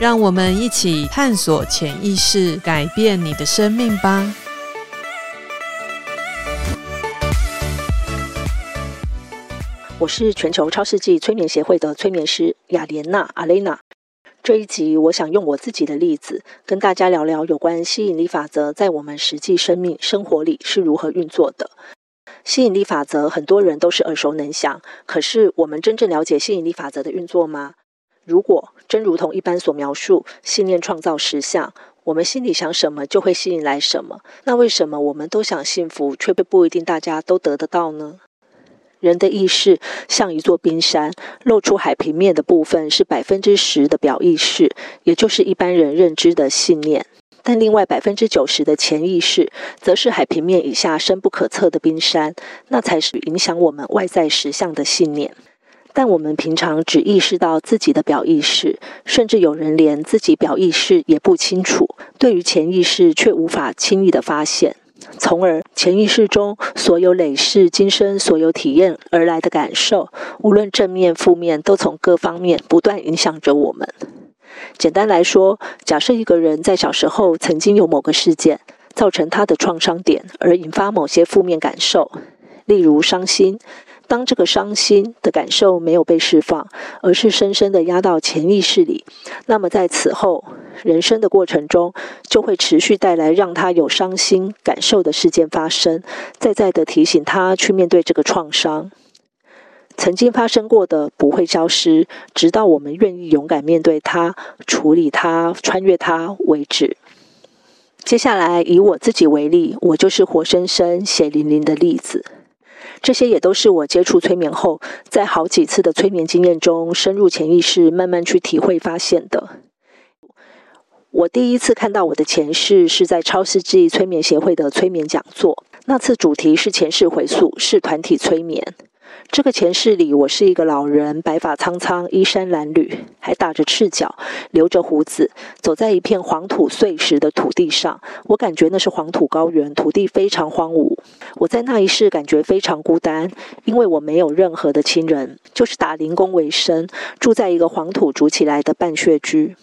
让我们一起探索潜意识，改变你的生命吧。我是全球超世纪催眠协会的催眠师雅莲娜阿蕾娜。这一集，我想用我自己的例子，跟大家聊聊有关吸引力法则在我们实际生命生活里是如何运作的。吸引力法则，很多人都是耳熟能详，可是我们真正了解吸引力法则的运作吗？如果真如同一般所描述，信念创造实相，我们心里想什么就会吸引来什么，那为什么我们都想幸福，却被不一定大家都得得到呢？人的意识像一座冰山，露出海平面的部分是百分之十的表意识，也就是一般人认知的信念。但另外百分之九十的潜意识，则是海平面以下深不可测的冰山，那才是影响我们外在实相的信念。但我们平常只意识到自己的表意识，甚至有人连自己表意识也不清楚，对于潜意识却无法轻易的发现。从而，潜意识中所有累世今生所有体验而来的感受，无论正面负面，都从各方面不断影响着我们。简单来说，假设一个人在小时候曾经有某个事件造成他的创伤点，而引发某些负面感受，例如伤心。当这个伤心的感受没有被释放，而是深深地压到潜意识里，那么在此后人生的过程中，就会持续带来让他有伤心感受的事件发生，再再地提醒他去面对这个创伤。曾经发生过的不会消失，直到我们愿意勇敢面对它、处理它、穿越它为止。接下来以我自己为例，我就是活生生血淋淋的例子。这些也都是我接触催眠后，在好几次的催眠经验中，深入潜意识，慢慢去体会发现的。我第一次看到我的前世，是在超世纪催眠协会的催眠讲座，那次主题是前世回溯，是团体催眠。这个前世里，我是一个老人，白发苍苍，衣衫褴褛，还打着赤脚，留着胡子，走在一片黄土碎石的土地上。我感觉那是黄土高原，土地非常荒芜。我在那一世感觉非常孤单，因为我没有任何的亲人，就是打零工为生，住在一个黄土筑起来的半穴居。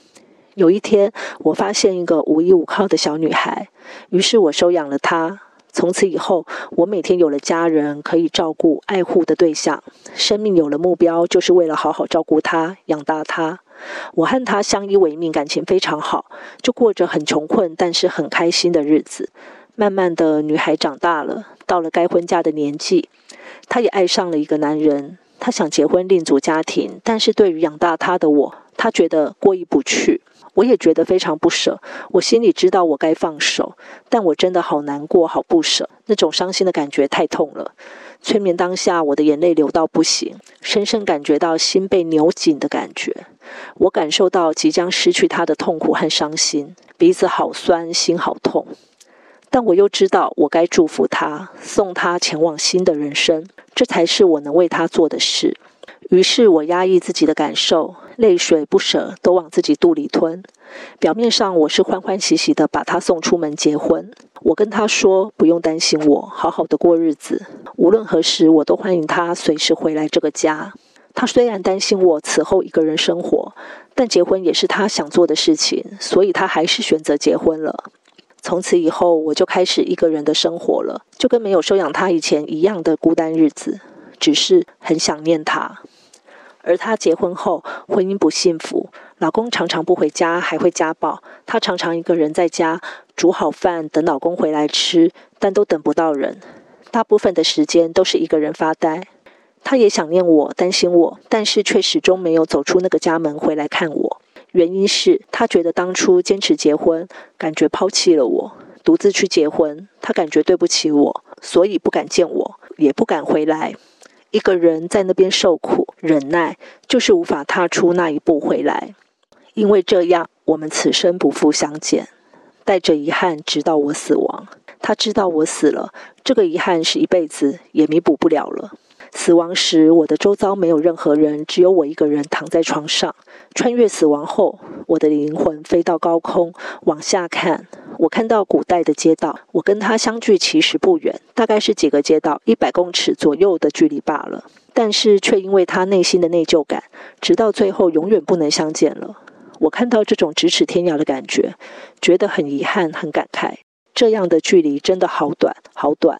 有一天，我发现一个无依无靠的小女孩，于是我收养了她。从此以后，我每天有了家人可以照顾、爱护的对象，生命有了目标，就是为了好好照顾他、养大他。我和他相依为命，感情非常好，就过着很穷困但是很开心的日子。慢慢的，女孩长大了，到了该婚嫁的年纪，她也爱上了一个男人。她想结婚另组家庭，但是对于养大她的我，她觉得过意不去。我也觉得非常不舍，我心里知道我该放手，但我真的好难过，好不舍，那种伤心的感觉太痛了。催眠当下，我的眼泪流到不行，深深感觉到心被扭紧的感觉。我感受到即将失去他的痛苦和伤心，鼻子好酸，心好痛。但我又知道，我该祝福他，送他前往新的人生，这才是我能为他做的事。于是我压抑自己的感受，泪水不舍都往自己肚里吞。表面上我是欢欢喜喜的把他送出门结婚，我跟他说不用担心我，好好的过日子，无论何时我都欢迎他随时回来这个家。他虽然担心我此后一个人生活，但结婚也是他想做的事情，所以他还是选择结婚了。从此以后我就开始一个人的生活了，就跟没有收养他以前一样的孤单日子，只是很想念他。而她结婚后，婚姻不幸福，老公常常不回家，还会家暴。她常常一个人在家煮好饭，等老公回来吃，但都等不到人。大部分的时间都是一个人发呆。她也想念我，担心我，但是却始终没有走出那个家门回来看我。原因是她觉得当初坚持结婚，感觉抛弃了我，独自去结婚，她感觉对不起我，所以不敢见我，也不敢回来。一个人在那边受苦忍耐，就是无法踏出那一步回来。因为这样，我们此生不复相见，带着遗憾直到我死亡。他知道我死了，这个遗憾是一辈子也弥补不了了。死亡时，我的周遭没有任何人，只有我一个人躺在床上。穿越死亡后，我的灵魂飞到高空，往下看，我看到古代的街道。我跟他相距其实不远，大概是几个街道，一百公尺左右的距离罢了。但是却因为他内心的内疚感，直到最后永远不能相见了。我看到这种咫尺天涯的感觉，觉得很遗憾，很感慨。这样的距离真的好短，好短。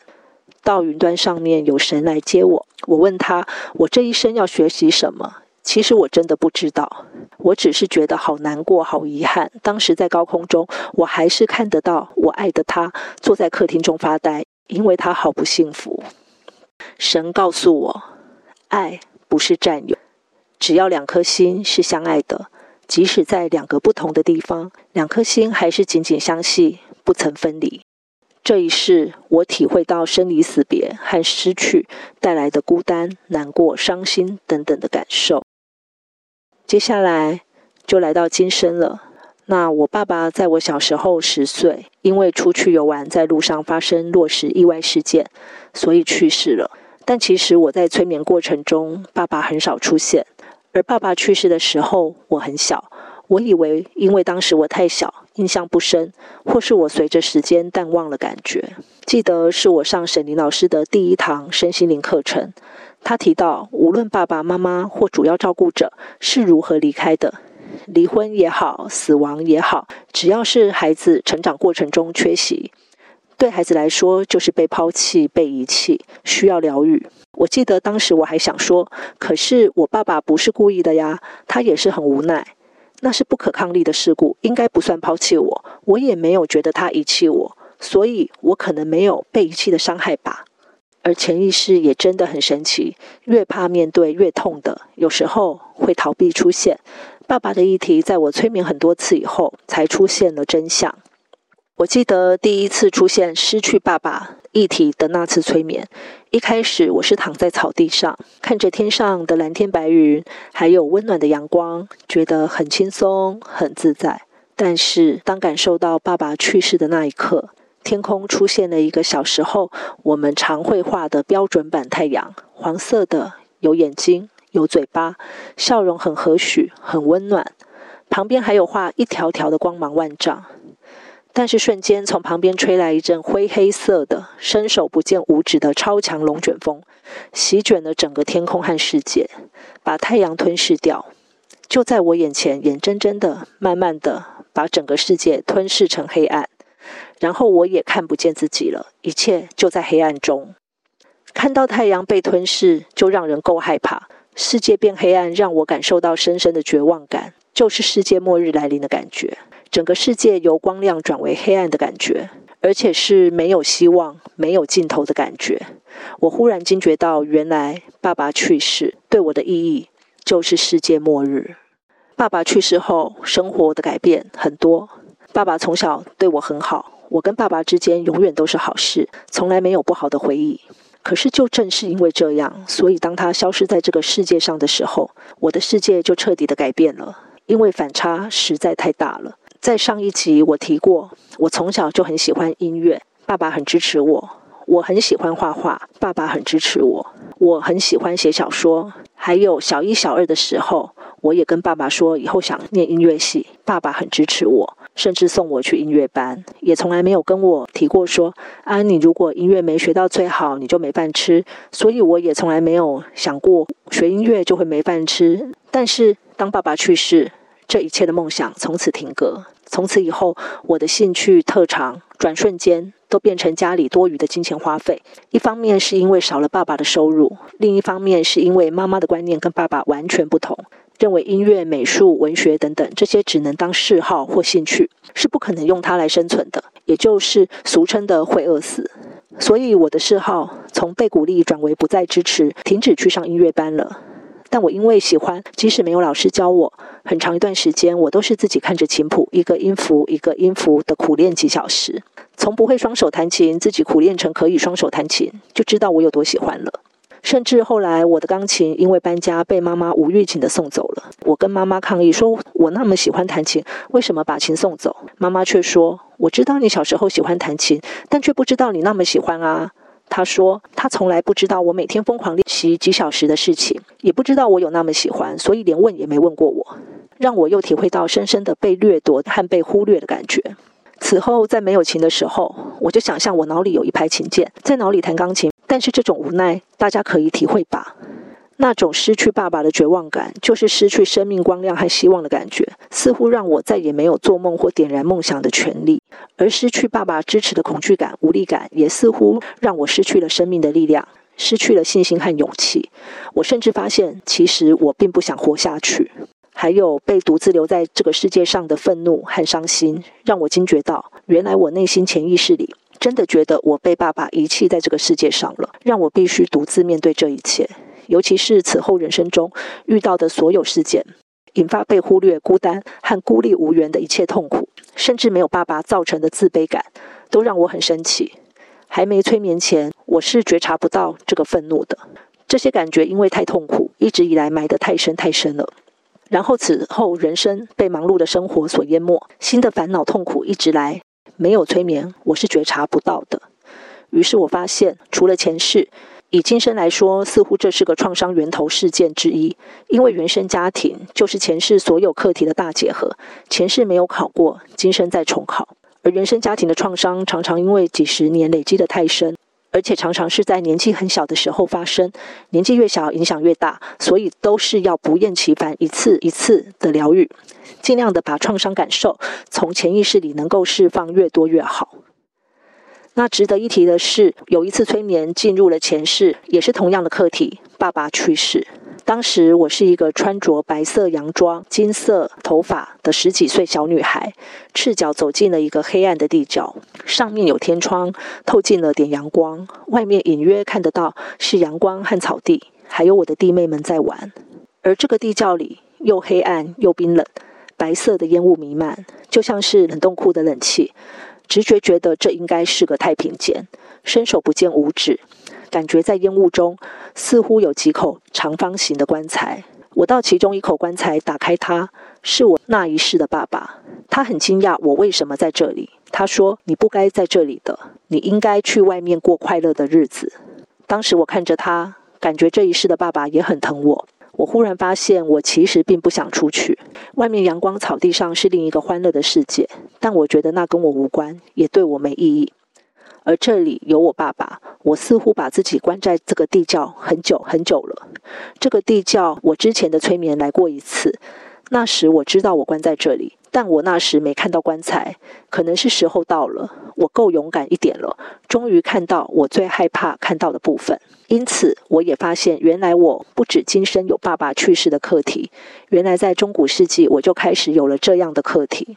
到云端上面有神来接我，我问他，我这一生要学习什么？其实我真的不知道，我只是觉得好难过，好遗憾。当时在高空中，我还是看得到我爱的他坐在客厅中发呆，因为他好不幸福。神告诉我，爱不是占有，只要两颗心是相爱的，即使在两个不同的地方，两颗心还是紧紧相系，不曾分离。这一世，我体会到生离死别和失去带来的孤单、难过、伤心等等的感受。接下来就来到今生了。那我爸爸在我小时候十岁，因为出去游玩，在路上发生落石意外事件，所以去世了。但其实我在催眠过程中，爸爸很少出现。而爸爸去世的时候，我很小，我以为因为当时我太小，印象不深，或是我随着时间淡忘了感觉。记得是我上沈伶老师的第一堂身心灵课程。他提到，无论爸爸妈妈或主要照顾者是如何离开的，离婚也好，死亡也好，只要是孩子成长过程中缺席，对孩子来说就是被抛弃、被遗弃，需要疗愈。我记得当时我还想说，可是我爸爸不是故意的呀，他也是很无奈，那是不可抗力的事故，应该不算抛弃我，我也没有觉得他遗弃我，所以我可能没有被遗弃的伤害吧。而潜意识也真的很神奇，越怕面对越痛的，有时候会逃避出现。爸爸的议题在我催眠很多次以后，才出现了真相。我记得第一次出现失去爸爸议题的那次催眠，一开始我是躺在草地上，看着天上的蓝天白云，还有温暖的阳光，觉得很轻松很自在。但是当感受到爸爸去世的那一刻，天空出现了一个小时候我们常会画的标准版太阳，黄色的，有眼睛，有嘴巴，笑容很和煦，很温暖。旁边还有画一条条的光芒万丈。但是瞬间从旁边吹来一阵灰黑色的、伸手不见五指的超强龙卷风，席卷了整个天空和世界，把太阳吞噬掉。就在我眼前，眼睁睁的、慢慢的把整个世界吞噬成黑暗。然后我也看不见自己了，一切就在黑暗中。看到太阳被吞噬，就让人够害怕。世界变黑暗，让我感受到深深的绝望感，就是世界末日来临的感觉。整个世界由光亮转为黑暗的感觉，而且是没有希望、没有尽头的感觉。我忽然惊觉到，原来爸爸去世对我的意义就是世界末日。爸爸去世后，生活的改变很多。爸爸从小对我很好，我跟爸爸之间永远都是好事，从来没有不好的回忆。可是就正是因为这样，所以当他消失在这个世界上的时候，我的世界就彻底的改变了，因为反差实在太大了。在上一集我提过，我从小就很喜欢音乐，爸爸很支持我；我很喜欢画画，爸爸很支持我；我很喜欢写小说，还有小一、小二的时候，我也跟爸爸说以后想念音乐系，爸爸很支持我。甚至送我去音乐班，也从来没有跟我提过说啊，你如果音乐没学到最好，你就没饭吃。所以我也从来没有想过学音乐就会没饭吃。但是当爸爸去世，这一切的梦想从此停格。从此以后，我的兴趣特长转瞬间都变成家里多余的金钱花费。一方面是因为少了爸爸的收入，另一方面是因为妈妈的观念跟爸爸完全不同。认为音乐、美术、文学等等这些只能当嗜好或兴趣，是不可能用它来生存的，也就是俗称的会饿死。所以我的嗜好从被鼓励转为不再支持，停止去上音乐班了。但我因为喜欢，即使没有老师教我，很长一段时间我都是自己看着琴谱，一个音符一个音符的苦练几小时。从不会双手弹琴，自己苦练成可以双手弹琴，就知道我有多喜欢了。甚至后来我的钢琴因为搬家被妈妈无预警的送走了。我跟妈妈抗议说：“我那么喜欢弹琴，为什么把琴送走？”妈妈却说：“我知道你小时候喜欢弹琴，但却不知道你那么喜欢啊。”他说：“他从来不知道我每天疯狂练习几小时的事情，也不知道我有那么喜欢，所以连问也没问过我，让我又体会到深深的被掠夺和被忽略的感觉。”此后，在没有琴的时候，我就想象我脑里有一排琴键，在脑里弹钢琴。但是这种无奈，大家可以体会吧？那种失去爸爸的绝望感，就是失去生命光亮和希望的感觉，似乎让我再也没有做梦或点燃梦想的权利。而失去爸爸支持的恐惧感、无力感，也似乎让我失去了生命的力量，失去了信心和勇气。我甚至发现，其实我并不想活下去。还有被独自留在这个世界上的愤怒和伤心，让我惊觉到，原来我内心潜意识里真的觉得我被爸爸遗弃在这个世界上了，让我必须独自面对这一切。尤其是此后人生中遇到的所有事件，引发被忽略、孤单和孤立无援的一切痛苦，甚至没有爸爸造成的自卑感，都让我很生气。还没催眠前，我是觉察不到这个愤怒的。这些感觉因为太痛苦，一直以来埋得太深太深了。然后此后，人生被忙碌的生活所淹没，新的烦恼痛苦一直来，没有催眠，我是觉察不到的。于是我发现，除了前世，以今生来说，似乎这是个创伤源头事件之一，因为原生家庭就是前世所有课题的大结合，前世没有考过，今生再重考，而原生家庭的创伤常常因为几十年累积的太深。而且常常是在年纪很小的时候发生，年纪越小影响越大，所以都是要不厌其烦一次一次的疗愈，尽量的把创伤感受从潜意识里能够释放越多越好。那值得一提的是，有一次催眠进入了前世，也是同样的课题，爸爸去世。当时我是一个穿着白色洋装、金色头发的十几岁小女孩，赤脚走进了一个黑暗的地窖，上面有天窗，透进了点阳光，外面隐约看得到是阳光和草地，还有我的弟妹们在玩。而这个地窖里又黑暗又冰冷，白色的烟雾弥漫，就像是冷冻库的冷气。直觉觉得这应该是个太平间，伸手不见五指。感觉在烟雾中，似乎有几口长方形的棺材。我到其中一口棺材，打开它，是我那一世的爸爸。他很惊讶我为什么在这里。他说：“你不该在这里的，你应该去外面过快乐的日子。”当时我看着他，感觉这一世的爸爸也很疼我。我忽然发现，我其实并不想出去。外面阳光草地上是另一个欢乐的世界，但我觉得那跟我无关，也对我没意义。而这里有我爸爸，我似乎把自己关在这个地窖很久很久了。这个地窖，我之前的催眠来过一次，那时我知道我关在这里，但我那时没看到棺材，可能是时候到了，我够勇敢一点了，终于看到我最害怕看到的部分。因此，我也发现，原来我不止今生有爸爸去世的课题，原来在中古世纪我就开始有了这样的课题。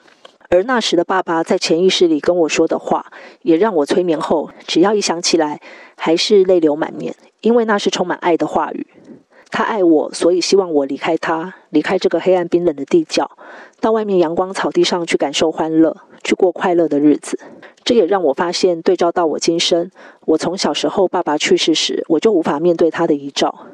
而那时的爸爸在潜意识里跟我说的话，也让我催眠后，只要一想起来，还是泪流满面，因为那是充满爱的话语。他爱我，所以希望我离开他，离开这个黑暗冰冷的地窖，到外面阳光草地上去感受欢乐，去过快乐的日子。这也让我发现，对照到我今生，我从小时候爸爸去世时，我就无法面对他的遗照，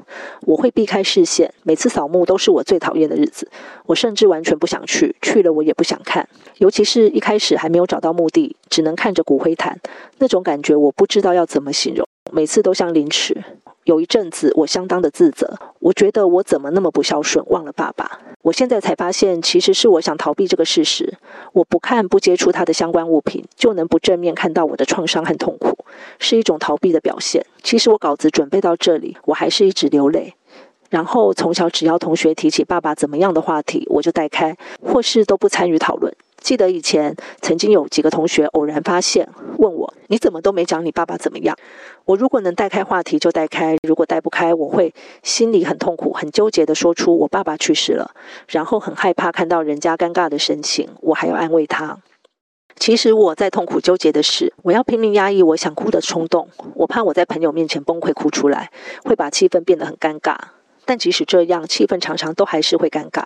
我会避开视线，每次扫墓都是我最讨厌的日子，我甚至完全不想去，去了我也不想看，尤其是一开始还没有找到墓地，只能看着骨灰坛，那种感觉我不知道要怎么形容，每次都像凌迟。有一阵子，我相当的自责，我觉得我怎么那么不孝顺，忘了爸爸。我现在才发现，其实是我想逃避这个事实。我不看、不接触他的相关物品，就能不正面看到我的创伤和痛苦，是一种逃避的表现。其实我稿子准备到这里，我还是一直流泪。然后从小，只要同学提起爸爸怎么样的话题，我就带开，或是都不参与讨论。记得以前曾经有几个同学偶然发现，问我：“你怎么都没讲你爸爸怎么样？”我如果能带开话题就带开，如果带不开，我会心里很痛苦、很纠结地说出我爸爸去世了，然后很害怕看到人家尴尬的神情，我还要安慰他。其实我在痛苦纠结的是，我要拼命压抑我想哭的冲动，我怕我在朋友面前崩溃哭出来，会把气氛变得很尴尬。但即使这样，气氛常常都还是会尴尬。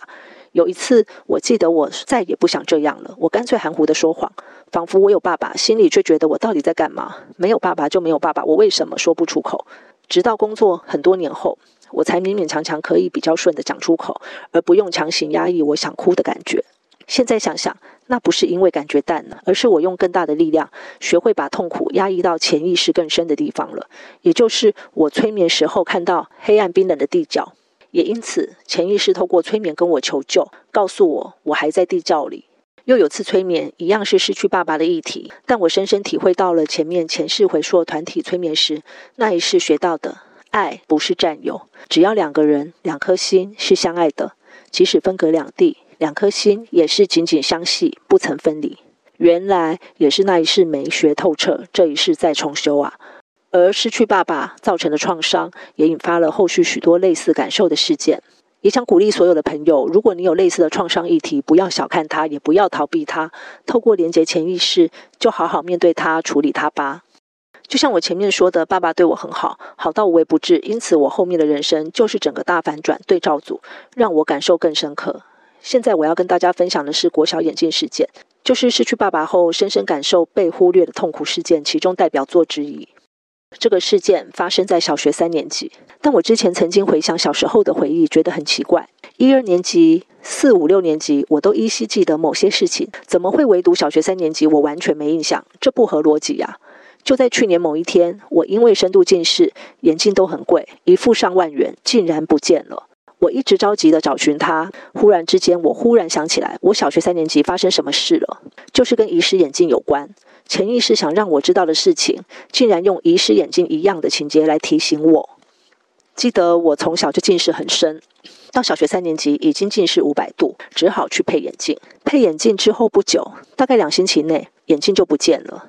有一次，我记得我再也不想这样了，我干脆含糊的说谎，仿佛我有爸爸，心里却觉得我到底在干嘛？没有爸爸就没有爸爸，我为什么说不出口？直到工作很多年后，我才勉勉强强可以比较顺的讲出口，而不用强行压抑我想哭的感觉。现在想想，那不是因为感觉淡了，而是我用更大的力量，学会把痛苦压抑到潜意识更深的地方了。也就是我催眠时候看到黑暗冰冷的地角，也因此潜意识透过催眠跟我求救，告诉我我还在地窖里。又有次催眠，一样是失去爸爸的议题，但我深深体会到了前面前世回溯团体催眠时那一世学到的：爱不是占有，只要两个人两颗心是相爱的，即使分隔两地，两颗心也是紧紧相系，不曾分离。原来也是那一世没学透彻，这一世再重修啊。而失去爸爸造成的创伤，也引发了后续许多类似感受的事件。也想鼓励所有的朋友，如果你有类似的创伤议题，不要小看它，也不要逃避它，透过连接潜意识，就好好面对它，处理它吧。就像我前面说的，爸爸对我很好，好到无微不至，因此我后面的人生就是整个大反转对照组，让我感受更深刻。现在我要跟大家分享的是国小眼镜事件，就是失去爸爸后深深感受被忽略的痛苦事件，其中代表作之一。这个事件发生在小学三年级，但我之前曾经回想小时候的回忆，觉得很奇怪。一二年级、四五六年级，我都依稀记得某些事情，怎么会唯独小学三年级我完全没印象？这不合逻辑呀！就在去年某一天，我因为深度近视，眼镜都很贵，一副上万元，竟然不见了。我一直着急地找寻他，忽然之间，我忽然想起来，我小学三年级发生什么事了，就是跟遗失眼镜有关。潜意识想让我知道的事情，竟然用遗失眼镜一样的情节来提醒我。记得我从小就近视很深，到小学三年级已经近视五百度，只好去配眼镜。配眼镜之后不久，大概两星期内，眼镜就不见了。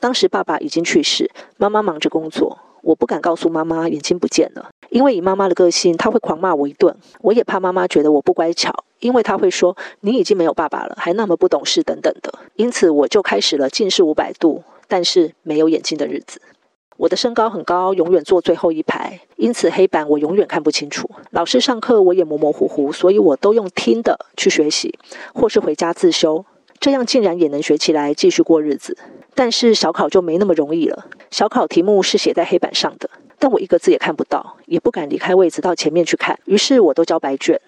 当时爸爸已经去世，妈妈忙着工作，我不敢告诉妈妈眼镜不见了，因为以妈妈的个性，她会狂骂我一顿。我也怕妈妈觉得我不乖巧。因为她会说你已经没有爸爸了，还那么不懂事等等的，因此我就开始了近视五百度，但是没有眼镜的日子。我的身高很高，永远坐最后一排，因此黑板我永远看不清楚。老师上课我也模模糊糊，所以我都用听的去学习，或是回家自修，这样竟然也能学起来，继续过日子。但是小考就没那么容易了，小考题目是写在黑板上的，但我一个字也看不到，也不敢离开位子到前面去看，于是我都交白卷。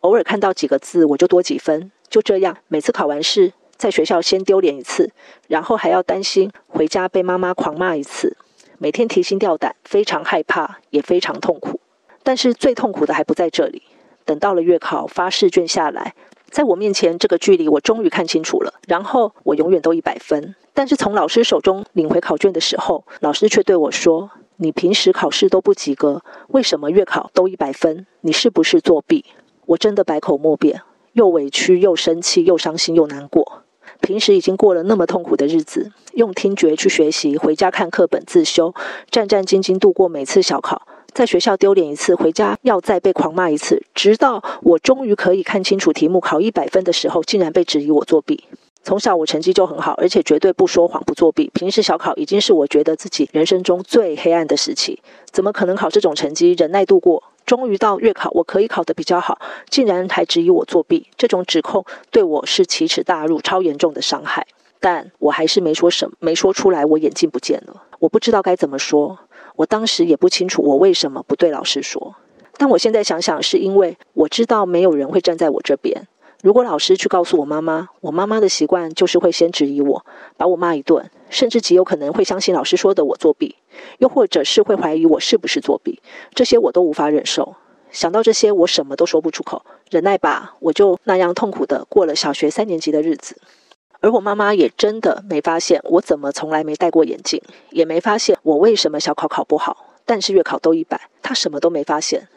偶尔看到几个字，我就多几分。就这样，每次考完试，在学校先丢脸一次，然后还要担心回家被妈妈狂骂一次，每天提心吊胆，非常害怕，也非常痛苦。但是最痛苦的还不在这里。等到了月考发试卷下来，在我面前这个距离，我终于看清楚了。然后我永远都一百分，但是从老师手中领回考卷的时候，老师却对我说：“你平时考试都不及格，为什么月考都一百分？你是不是作弊？”我真的百口莫辩，又委屈又生气又伤心又难过。平时已经过了那么痛苦的日子，用听觉去学习，回家看课本自修，战战兢兢度过每次小考，在学校丢脸一次，回家要再被狂骂一次，直到我终于可以看清楚题目，考一百分的时候，竟然被质疑我作弊。从小我成绩就很好，而且绝对不说谎不作弊。平时小考已经是我觉得自己人生中最黑暗的时期，怎么可能考这种成绩？忍耐度过，终于到月考，我可以考得比较好，竟然还质疑我作弊。这种指控对我是奇耻大辱，超严重的伤害。但我还是没说什么，没说出来。我眼镜不见了，我不知道该怎么说。我当时也不清楚我为什么不对老师说。但我现在想想，是因为我知道没有人会站在我这边。如果老师去告诉我妈妈，我妈妈的习惯就是会先质疑我，把我骂一顿，甚至极有可能会相信老师说的我作弊，又或者是会怀疑我是不是作弊，这些我都无法忍受。想到这些，我什么都说不出口，忍耐吧，我就那样痛苦地过了小学三年级的日子。而我妈妈也真的没发现我怎么从来没戴过眼镜，也没发现我为什么小考考不好，但是月考都一百，她什么都没发现。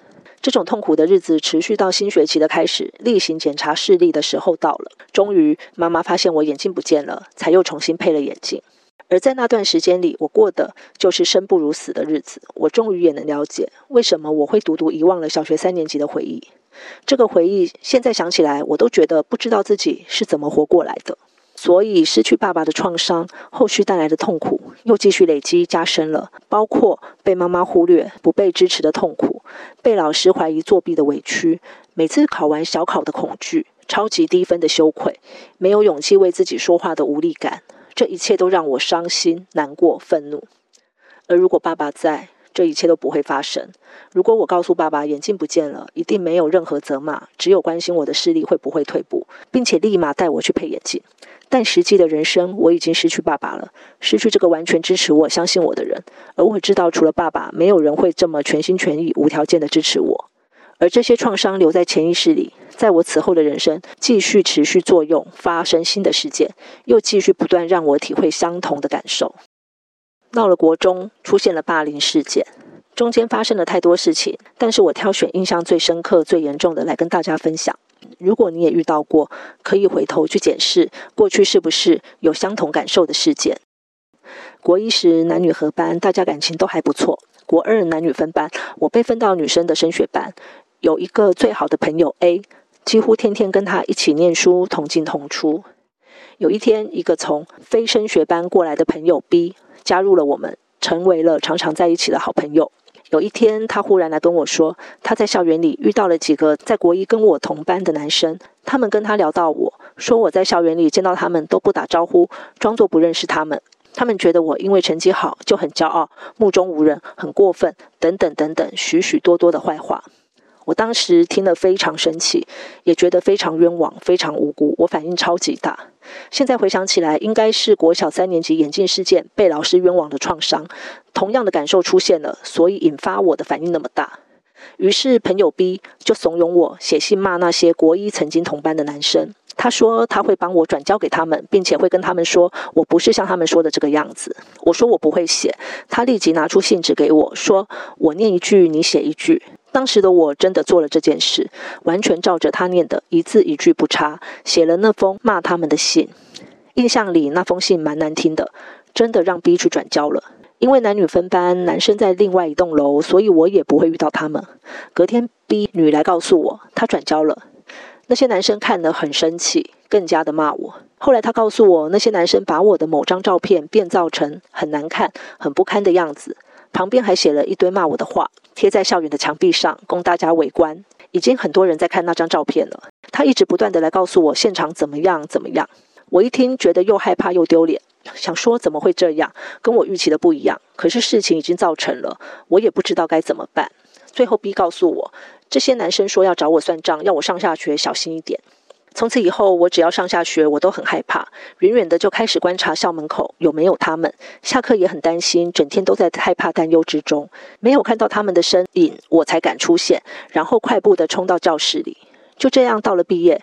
这种痛苦的日子持续到新学期的开始，例行检查视力的时候到了。终于，妈妈发现我眼镜不见了，才又重新配了眼镜。而在那段时间里，我过的就是生不如死的日子。我终于也能了解，为什么我会独独遗忘了小学三年级的回忆。这个回忆，现在想起来，我都觉得不知道自己是怎么活过来的。所以，失去爸爸的创伤，后续带来的痛苦又继续累积加深了，包括被妈妈忽略、不被支持的痛苦，被老师怀疑作弊的委屈，每次考完小考的恐惧，超级低分的羞愧，没有勇气为自己说话的无力感，这一切都让我伤心、难过、愤怒。而如果爸爸在，这一切都不会发生。如果我告诉爸爸眼镜不见了，一定没有任何责骂，只有关心我的视力会不会退步，并且立马带我去配眼镜。但实际的人生，我已经失去爸爸了，失去这个完全支持我、相信我的人。而我知道，除了爸爸，没有人会这么全心全意、无条件的支持我。而这些创伤留在潜意识里，在我此后的人生继续持续作用，发生新的事件，又继续不断让我体会相同的感受。到了国中，出现了霸凌事件，中间发生了太多事情，但是我挑选印象最深刻、最严重的来跟大家分享。如果你也遇到过，可以回头去检视过去是不是有相同感受的事件。国一时男女合班，大家感情都还不错。国二男女分班，我被分到女生的升学班，有一个最好的朋友 A，几乎天天跟他一起念书，同进同出。有一天，一个从非升学班过来的朋友 B 加入了我们，成为了常常在一起的好朋友。有一天，他忽然来跟我说，他在校园里遇到了几个在国一跟我同班的男生，他们跟他聊到我，说我在校园里见到他们都不打招呼，装作不认识他们。他们觉得我因为成绩好就很骄傲，目中无人，很过分，等等等等，许许多多的坏话。我当时听了非常生气，也觉得非常冤枉，非常无辜。我反应超级大。现在回想起来，应该是国小三年级眼镜事件被老师冤枉的创伤，同样的感受出现了，所以引发我的反应那么大。于是朋友 B 就怂恿我写信骂那些国一曾经同班的男生。他说他会帮我转交给他们，并且会跟他们说我不是像他们说的这个样子。我说我不会写。他立即拿出信纸给我，说我念一句，你写一句。当时的我真的做了这件事，完全照着他念的，一字一句不差，写了那封骂他们的信。印象里那封信蛮难听的，真的让 B 去转交了。因为男女分班，男生在另外一栋楼，所以我也不会遇到他们。隔天 B 女来告诉我，他转交了。那些男生看了很生气，更加的骂我。后来他告诉我，那些男生把我的某张照片变造成很难看、很不堪的样子。旁边还写了一堆骂我的话，贴在校园的墙壁上，供大家围观。已经很多人在看那张照片了。他一直不断地来告诉我现场怎么样怎么样。我一听，觉得又害怕又丢脸，想说怎么会这样，跟我预期的不一样。可是事情已经造成了，我也不知道该怎么办。最后 B 告诉我，这些男生说要找我算账，要我上下学小心一点。从此以后，我只要上下学，我都很害怕，远远的就开始观察校门口有没有他们。下课也很担心，整天都在害怕担忧之中。没有看到他们的身影，我才敢出现，然后快步的冲到教室里。就这样到了毕业，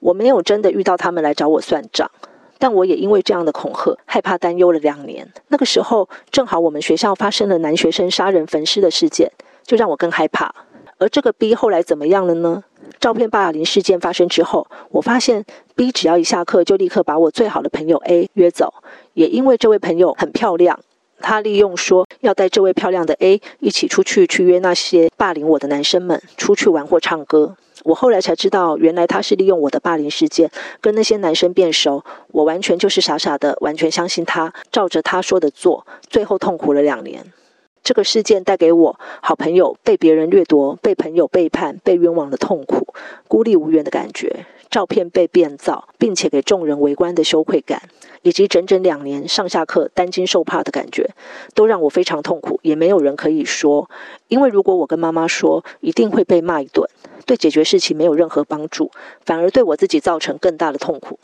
我没有真的遇到他们来找我算账，但我也因为这样的恐吓，害怕担忧了两年。那个时候正好我们学校发生了男学生杀人焚尸的事件，就让我更害怕。而这个 B 后来怎么样了呢？照片霸凌事件发生之后，我发现 B 只要一下课就立刻把我最好的朋友 A 约走，也因为这位朋友很漂亮，他利用说要带这位漂亮的 A 一起出去，去约那些霸凌我的男生们出去玩或唱歌。我后来才知道，原来他是利用我的霸凌事件跟那些男生变熟。我完全就是傻傻的，完全相信他，照着他说的做，最后痛苦了两年。这个事件带给我好朋友被别人掠夺、被朋友背叛、被冤枉的痛苦、孤立无援的感觉，照片被变造，并且给众人围观的羞愧感，以及整整两年上下课担惊受怕的感觉，都让我非常痛苦，也没有人可以说。因为如果我跟妈妈说，一定会被骂一顿，对解决事情没有任何帮助，反而对我自己造成更大的痛苦。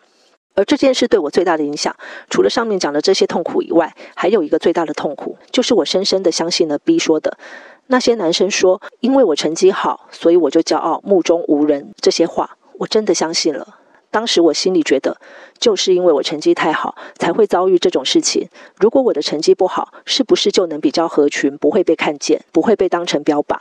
而这件事对我最大的影响，除了上面讲的这些痛苦以外，还有一个最大的痛苦，就是我深深的相信了 B 说的那些男生说，因为我成绩好，所以我就骄傲，目中无人这些话，我真的相信了。当时我心里觉得，就是因为我成绩太好，才会遭遇这种事情。如果我的成绩不好，是不是就能比较合群，不会被看见，不会被当成标靶？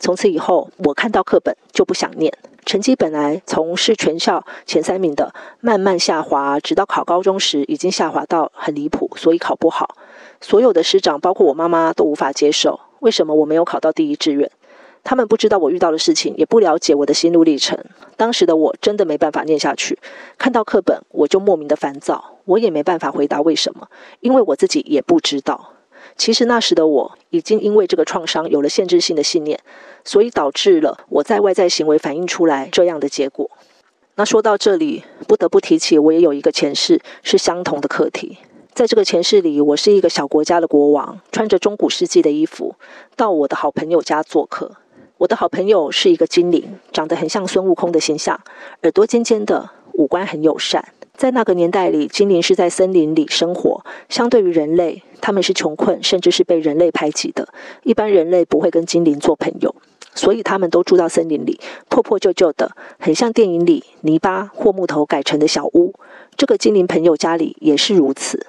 从此以后，我看到课本就不想念。成绩本来从是全校前三名的，慢慢下滑，直到考高中时已经下滑到很离谱，所以考不好。所有的师长，包括我妈妈，都无法接受为什么我没有考到第一志愿。他们不知道我遇到的事情，也不了解我的心路历程。当时的我真的没办法念下去，看到课本我就莫名的烦躁，我也没办法回答为什么，因为我自己也不知道。其实那时的我已经因为这个创伤有了限制性的信念，所以导致了我在外在行为反映出来这样的结果。那说到这里，不得不提起我也有一个前世是相同的课题。在这个前世里，我是一个小国家的国王，穿着中古世纪的衣服，到我的好朋友家做客。我的好朋友是一个精灵，长得很像孙悟空的形象，耳朵尖尖的，五官很友善。在那个年代里，精灵是在森林里生活，相对于人类，他们是穷困，甚至是被人类排挤的。一般人类不会跟精灵做朋友，所以他们都住到森林里，破破旧旧的，很像电影里泥巴或木头改成的小屋。这个精灵朋友家里也是如此。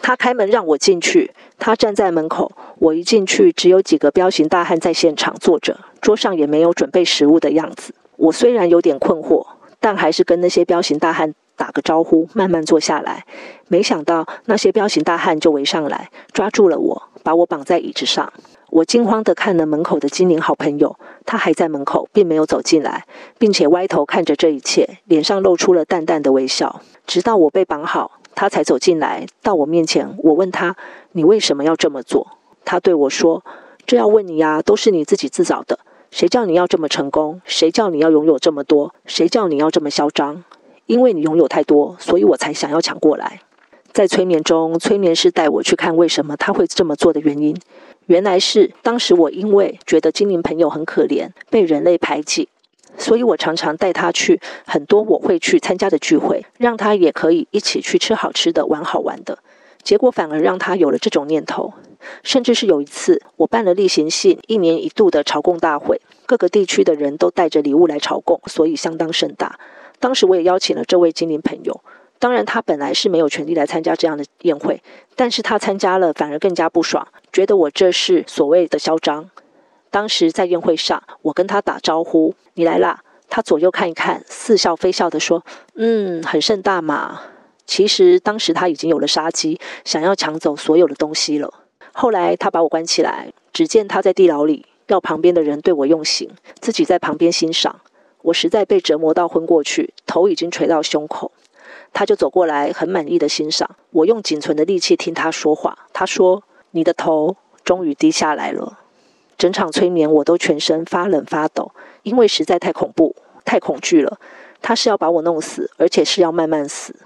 他开门让我进去，他站在门口。我一进去，只有几个彪形大汉在现场坐着，桌上也没有准备食物的样子。我虽然有点困惑，但还是跟那些彪形大汉。打个招呼，慢慢坐下来。没想到那些彪形大汉就围上来，抓住了我，把我绑在椅子上。我惊慌地看了门口的精灵好朋友，他还在门口，并没有走进来，并且歪头看着这一切，脸上露出了淡淡的微笑。直到我被绑好，他才走进来，到我面前。我问他：“你为什么要这么做？”他对我说：“这要问你呀，都是你自己自找的。谁叫你要这么成功？谁叫你要拥有这么多？谁叫你要这么嚣张？”因为你拥有太多，所以我才想要抢过来。在催眠中，催眠师带我去看为什么他会这么做的原因。原来是当时我因为觉得精灵朋友很可怜，被人类排挤，所以我常常带他去很多我会去参加的聚会，让他也可以一起去吃好吃的、玩好玩的。结果反而让他有了这种念头。甚至是有一次，我办了例行性一年一度的朝贡大会，各个地区的人都带着礼物来朝贡，所以相当盛大。当时我也邀请了这位精灵朋友，当然他本来是没有权利来参加这样的宴会，但是他参加了反而更加不爽，觉得我这是所谓的嚣张。当时在宴会上，我跟他打招呼：“你来啦。”他左右看一看，似笑非笑地说：“嗯，很盛大嘛。”其实当时他已经有了杀机，想要抢走所有的东西了。后来他把我关起来，只见他在地牢里，要旁边的人对我用刑，自己在旁边欣赏。我实在被折磨到昏过去，头已经垂到胸口。他就走过来，很满意的欣赏。我用仅存的力气听他说话。他说：“你的头终于低下来了。”整场催眠我都全身发冷发抖，因为实在太恐怖、太恐惧了。他是要把我弄死，而且是要慢慢死。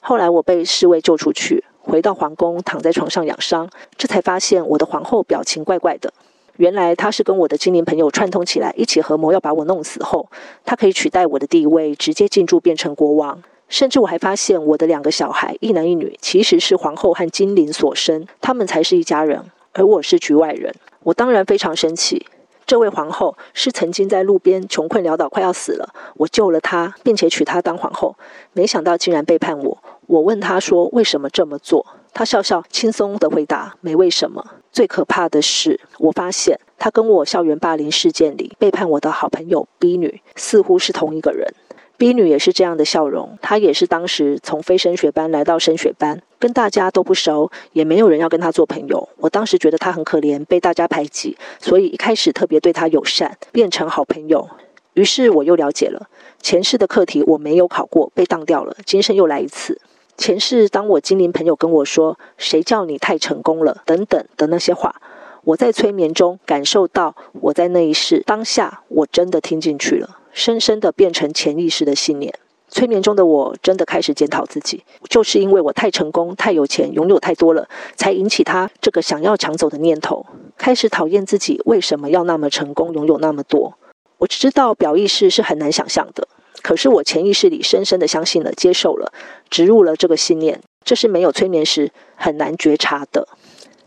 后来我被侍卫救出去，回到皇宫，躺在床上养伤，这才发现我的皇后表情怪怪的。原来他是跟我的精灵朋友串通起来，一起合谋要把我弄死后，他可以取代我的地位，直接进驻变成国王。甚至我还发现我的两个小孩，一男一女，其实是皇后和精灵所生，他们才是一家人，而我是局外人。我当然非常生气。这位皇后是曾经在路边穷困潦倒，快要死了，我救了她，并且娶她当皇后，没想到竟然背叛我。我问她说为什么这么做？他笑笑，轻松地回答：“没为什么。”最可怕的是，我发现他跟我校园霸凌事件里背叛我的好朋友 B 女，似乎是同一个人。B 女也是这样的笑容，她也是当时从非升学班来到升学班，跟大家都不熟，也没有人要跟她做朋友。我当时觉得她很可怜，被大家排挤，所以一开始特别对她友善，变成好朋友。于是我又了解了前世的课题，我没有考过，被当掉了，今生又来一次。前世，当我精灵朋友跟我说“谁叫你太成功了”等等的那些话，我在催眠中感受到，我在那一世当下，我真的听进去了，深深的变成潜意识的信念。催眠中的我真的开始检讨自己，就是因为我太成功、太有钱、拥有太多了，才引起他这个想要抢走的念头。开始讨厌自己为什么要那么成功、拥有那么多。我只知道表意识是很难想象的。可是我潜意识里深深的相信了，接受了，植入了这个信念，这是没有催眠时很难觉察的。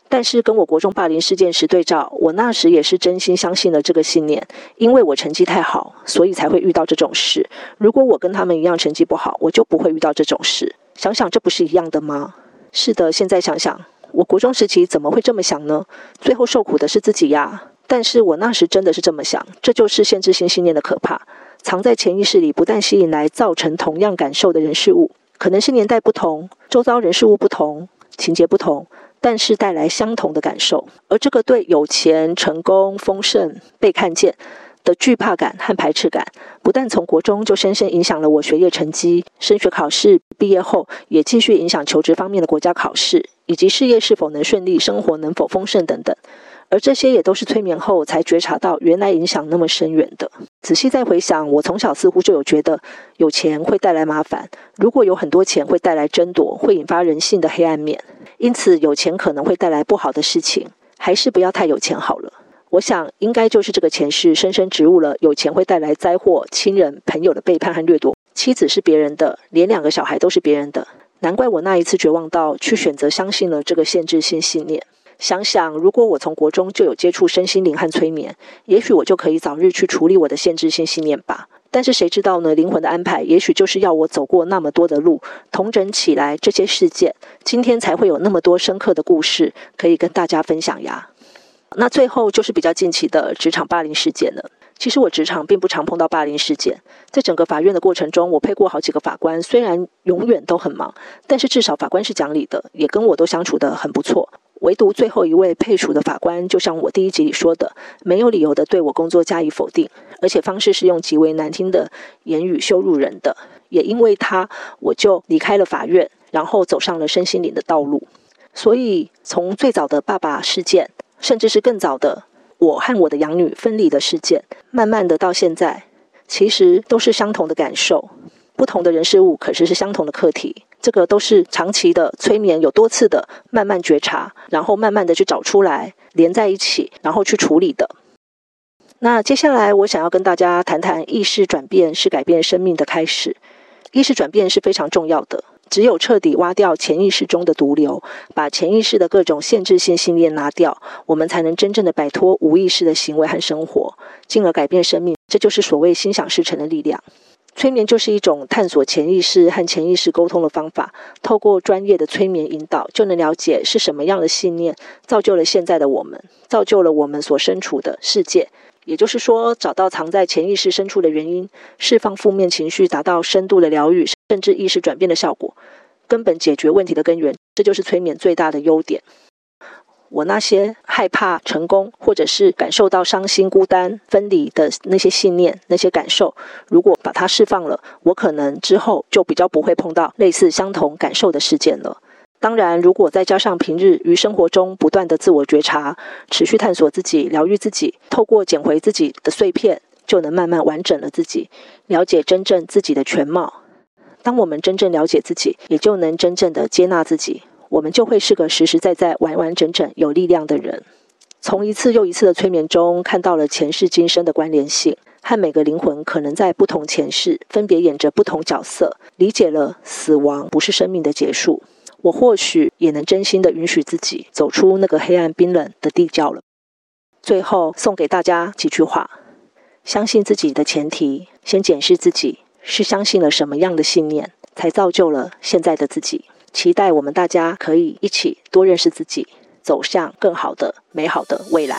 但是跟我国中霸凌事件时对照，我那时也是真心相信了这个信念，因为我成绩太好，所以才会遇到这种事。如果我跟他们一样成绩不好，我就不会遇到这种事。想想这不是一样的吗？是的，现在想想，我国中时期怎么会这么想呢？最后受苦的是自己呀。但是我那时真的是这么想，这就是限制性信念的可怕。藏在潜意识里，不但吸引来造成同样感受的人事物，可能是年代不同，周遭人事物不同，情节不同，但是带来相同的感受。而这个对有钱、成功、丰盛、被看见的惧怕感和排斥感，不但从国中就深深影响了我学业成绩、升学考试，毕业后也继续影响求职方面的国家考试，以及事业是否能顺利、生活能否丰盛等等。而这些也都是催眠后才觉察到，原来影响那么深远的。仔细再回想，我从小似乎就有觉得，有钱会带来麻烦，如果有很多钱会带来争夺，会引发人性的黑暗面。因此有钱可能会带来不好的事情，还是不要太有钱好了。我想应该就是这个前世深深植入了有钱会带来灾祸、亲人朋友的背叛和掠夺，妻子是别人的，连两个小孩都是别人的。难怪我那一次绝望到去选择相信了这个限制性信念。想想，如果我从国中就有接触身心灵和催眠，也许我就可以早日去处理我的限制性信念吧。但是谁知道呢？灵魂的安排，也许就是要我走过那么多的路，统整起来这些事件，今天才会有那么多深刻的故事可以跟大家分享呀。那最后就是比较近期的职场霸凌事件了。其实我职场并不常碰到霸凌事件，在整个法院的过程中，我配过好几个法官，虽然永远都很忙，但是至少法官是讲理的，也跟我都相处得很不错。唯独最后一位配属的法官，就像我第一集里说的，没有理由的对我工作加以否定，而且方式是用极为难听的言语羞辱人的。也因为他，我就离开了法院，然后走上了身心灵的道路。所以从最早的爸爸事件，甚至是更早的。我和我的养女分离的事件，慢慢的到现在，其实都是相同的感受，不同的人事物，可是是相同的课题。这个都是长期的催眠，有多次的慢慢觉察，然后慢慢的去找出来，连在一起，然后去处理的。那接下来我想要跟大家谈谈，意识转变是改变生命的开始，意识转变是非常重要的。只有彻底挖掉潜意识中的毒瘤，把潜意识的各种限制性信念拿掉，我们才能真正的摆脱无意识的行为和生活，进而改变生命。这就是所谓心想事成的力量。催眠就是一种探索潜意识和潜意识沟通的方法。透过专业的催眠引导，就能了解是什么样的信念造就了现在的我们，造就了我们所身处的世界。也就是说，找到藏在潜意识深处的原因，释放负面情绪，达到深度的疗愈，甚至意识转变的效果，根本解决问题的根源。这就是催眠最大的优点。我那些害怕成功，或者是感受到伤心、孤单、分离的那些信念、那些感受，如果把它释放了，我可能之后就比较不会碰到类似相同感受的事件了。当然，如果再加上平日于生活中不断的自我觉察，持续探索自己、疗愈自己，透过捡回自己的碎片，就能慢慢完整了自己，了解真正自己的全貌。当我们真正了解自己，也就能真正的接纳自己，我们就会是个实实在在、完完整整、有力量的人。从一次又一次的催眠中，看到了前世今生的关联性，和每个灵魂可能在不同前世分别演着不同角色，理解了死亡不是生命的结束。我或许也能真心的允许自己走出那个黑暗冰冷的地窖了。最后送给大家几句话：相信自己的前提，先检视自己是相信了什么样的信念，才造就了现在的自己。期待我们大家可以一起多认识自己，走向更好的、美好的未来。